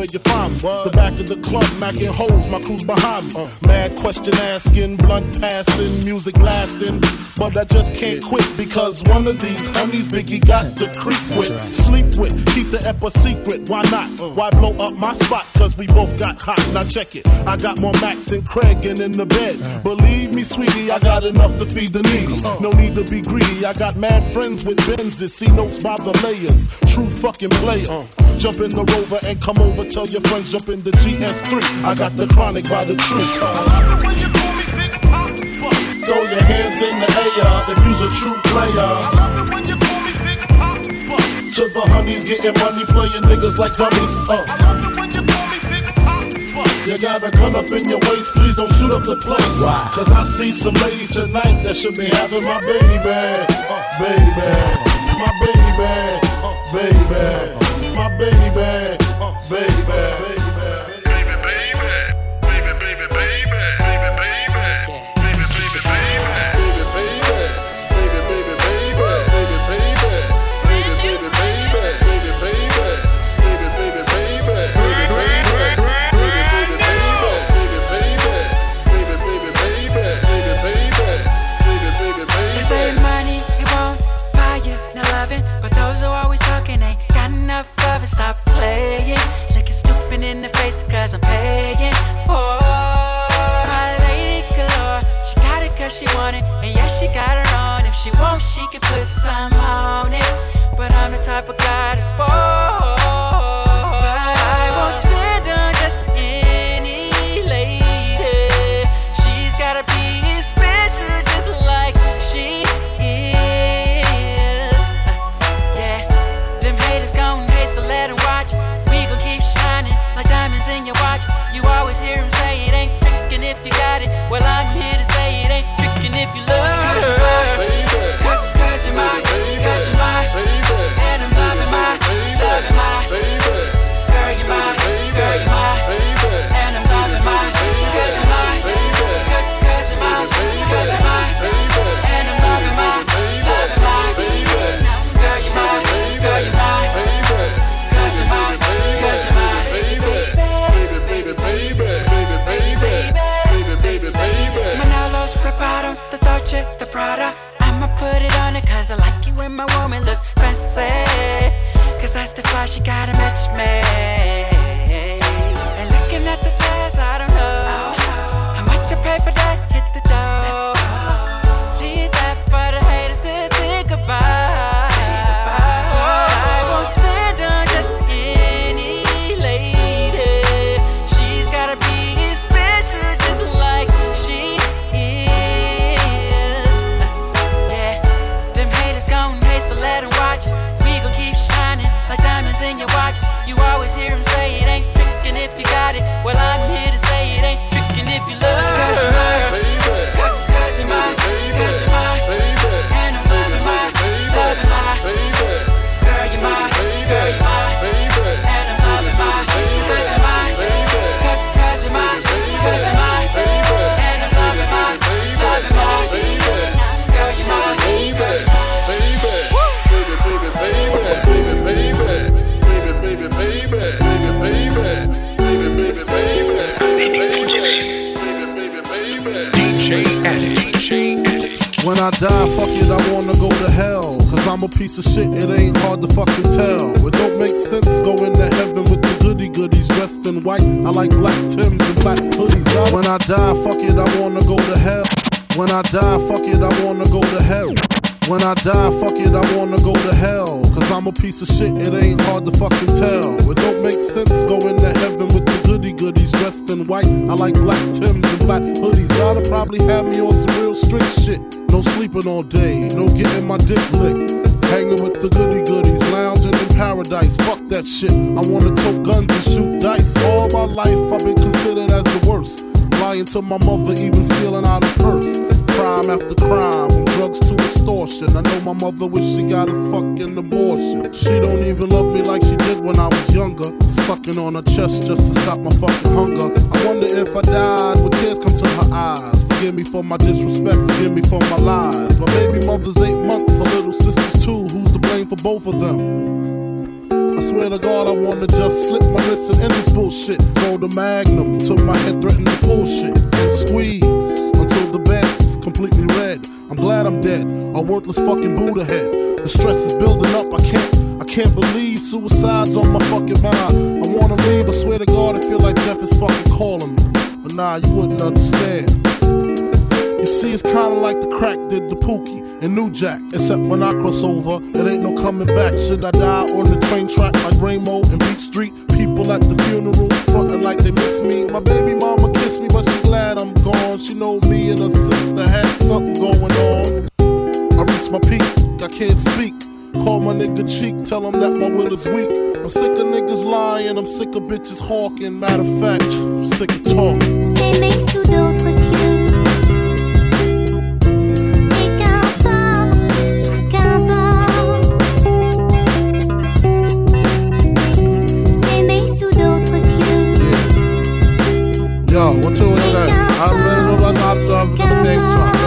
Where you find me. The back of the club, macking holes, my crew's behind me. Mad question asking, blunt passing, music lasting. But I just can't quit because one of these homies Biggie got to creep with, sleep with, keep the ep secret. Why not? Why blow up my spot? Cause we both got hot. Now check it. I got more Mac than Craig and in the bed. Believe me, sweetie, I got enough to feed the needy. No need to be greedy. I got mad friends with Benzes. See notes by the layers. True fucking players. Jump in the rover and come over. Tell your friends jump in the GS3. I got the chronic by the truth. Throw your hands in the air if you's a true player. I love it when you call me Big Papa. To the honeys getting money, playing niggas like dummies. Uh. You you got a gun up in your waist, please don't shoot up the place. Cause I see some ladies tonight that should be having my baby. Uh, baby. My baby. Uh, baby baby, baby. Piece of shit, it ain't hard to fucking tell. It don't make sense going to heaven with the goody goodies dressed in white. I like black Tims and black hoodies. Gotta probably have me on some real strict shit. No sleeping all day, no getting my dick licked. Hanging with the goody goodies, lounging in paradise. Fuck that shit. I wanna tote guns and shoot dice. All my life I've been considered as the worst. Lying to my mother, even stealing out of purse. Crime after crime, drugs to extortion. I know my mother wish she got a fucking abortion. She don't even love me like she did when I was younger. Sucking on her chest just to stop my fucking hunger. I wonder if I died, would tears come to her eyes? Forgive me for my disrespect, forgive me for my lies. My baby mother's eight months, her little sister's two. Who's to blame for both of them? I swear to God, I wanna just slip my wrist and end this bullshit. Throw the magnum till my head threaten to pull Dead, a worthless fucking Buddha head. The stress is building up, I can't, I can't believe suicide's on my fucking mind. I wanna leave, I swear to God, I feel like death is fucking calling me. But nah, you wouldn't understand. You see, it's kinda like the crack did the Pookie and New Jack. Except when I cross over, it ain't no coming back. Should I die on the train track like Ramo and Beat Street? People at the funeral frontin' like they miss me. My baby mama kissed me, but she glad I'm gone. She know me and her sister had something going on. My peak, I can't speak. Call my nigga Chic, tell him that my will is weak. I'm sick of niggas lying, I'm sick of bitches hawking. Matter of fact, I'm sick of talking. Ces mecs sous d'autres yeux. Et qu'importe, qu'importe. Ces mecs sous. Yo, what you doing that? I'm ready to run up to the next one.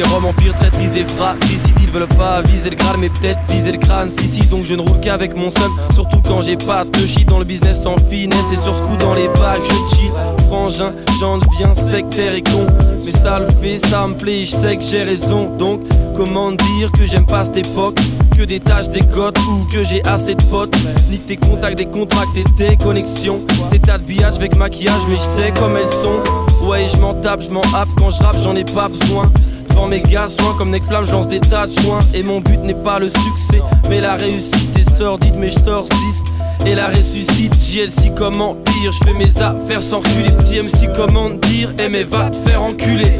Rome, empire, traîtrise et fratricide Ils veulent pas viser le grade mais peut-être viser le crâne. Si si donc je ne roule qu'avec mon seum. Surtout quand j'ai pas de shit dans le business sans finesse. Et sur ce coup dans les bacs je chill Frangin, j'en deviens sectaire et con. Mais ça le fait, ça me plaît, je sais que j'ai raison. Donc comment dire que j'aime pas cette époque? Que des tâches, des gottes ou que j'ai assez de potes. Ni tes contacts, des contracts et tes connexions. Des tas de billages avec maquillage, mais je sais comme elles sont. Ouais, je m'en tape, je m'en happe. Quand je rappe, j'en ai pas besoin. Mes gars, soin comme Necflamme, je lance des tas de joints. Et mon but n'est pas le succès, mais la réussite, c'est sordide, mais je sors. Et la ressuscite, JLC comment pire Je fais mes affaires sans reculer, petit MC comment dire? Eh mais va te faire enculer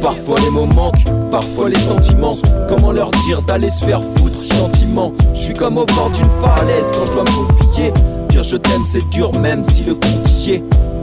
Parfois les mots manquent, parfois les sentiments. Comment leur dire d'aller se faire foutre gentiment? Je suis comme au bord d'une falaise quand je dois confier. Dire je t'aime c'est dur même si le compte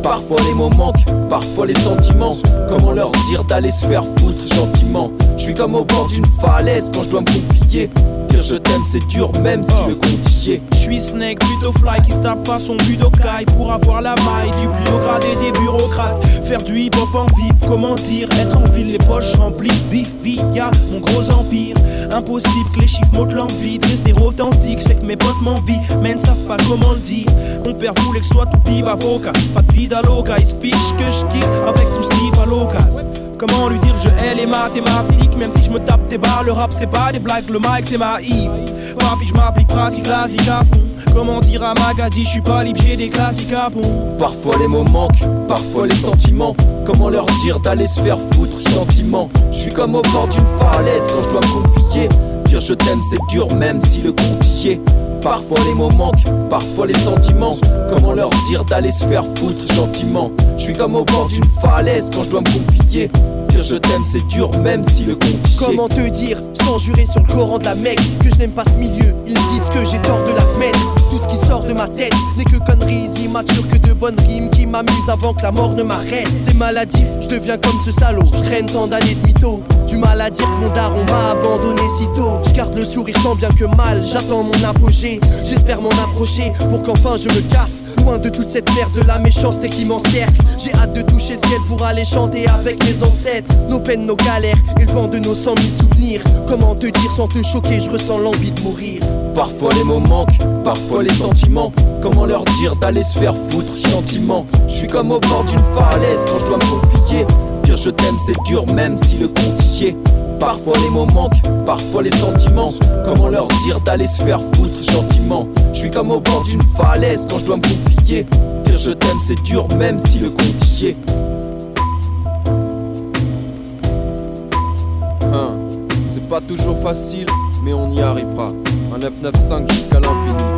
Parfois les mots manquent, parfois les sentiments. Comment leur dire d'aller se faire foutre gentiment? Je suis comme au bord d'une falaise quand je dois me confier. Dire je t'aime c'est dur même si le compte. Je suis Snake, plutôt fly qui se tape façon Budokai pour avoir la maille du plus gradé des bureaucrates. Faire du hip hop en vif, comment dire Être en ville, les poches remplies, bif via mon gros empire. Impossible que les chiffres montent l'envie de rester authentique. Sais que mes potes m'envient, mais ne savent pas comment le dire. Mon père voulait que je sois tout pib avocat, pas de vida loca. Il se fiche que je quitte avec tout ce qui va. Comment lui dire je hais les mathématiques? Même si je me tape des barres, le rap c'est pas des blagues, le mic c'est ma Yves Papi je m'applique pratique classique à fond Comment dire à Magadi je suis pas libre, des classiques à fond Parfois les mots manquent, parfois les sentiments. Comment leur dire d'aller se faire foutre gentiment? Je suis comme au bord d'une falaise quand je dois me confier. Dire je t'aime c'est dur même si le compte y est. Parfois les mots manquent, parfois les sentiments. Comment leur dire d'aller se faire foutre gentiment? Je suis comme au bord d'une falaise quand je dois me confier. Dire je t'aime c'est dur même si le compte. Comment te dire, sans jurer sur le Coran de la Mecque, que je n'aime pas ce milieu? Ils disent que j'ai tort de l'admettre. Tout ce qui sort de ma tête n'est que conneries immatures, que de bonnes rimes qui m'amusent avant que la mort ne m'arrête. C'est maladif, je deviens comme ce salaud. Je traîne tant d'années de mytho. Du mal à dire que mon daron m'a abandonné si tôt. Je garde le sourire tant bien que mal, j'attends mon apogée. J'espère m'en approcher pour qu'enfin je me casse. Loin de toute cette merde de la méchanceté qui m'encercle. J'ai hâte de toucher le ciel pour aller chanter avec mes ancêtres. Nos peines, nos galères et le vent de nos cent mille souvenirs. Comment te dire sans te choquer, je ressens l'envie de mourir. Parfois les mots manquent, parfois les Comment leur dire d'aller se faire foutre gentiment? Je suis comme au bord d'une falaise quand je dois me confier. Dire je t'aime c'est dur même si le compte y est. Parfois les mots manquent, parfois les sentiments. Comment leur dire d'aller se faire foutre gentiment? Je suis comme au bord d'une falaise quand je dois me confier. Dire je t'aime c'est dur même si le compte y est. Hein, C'est pas toujours facile, mais on y arrivera. Un 995 jusqu'à l'infini.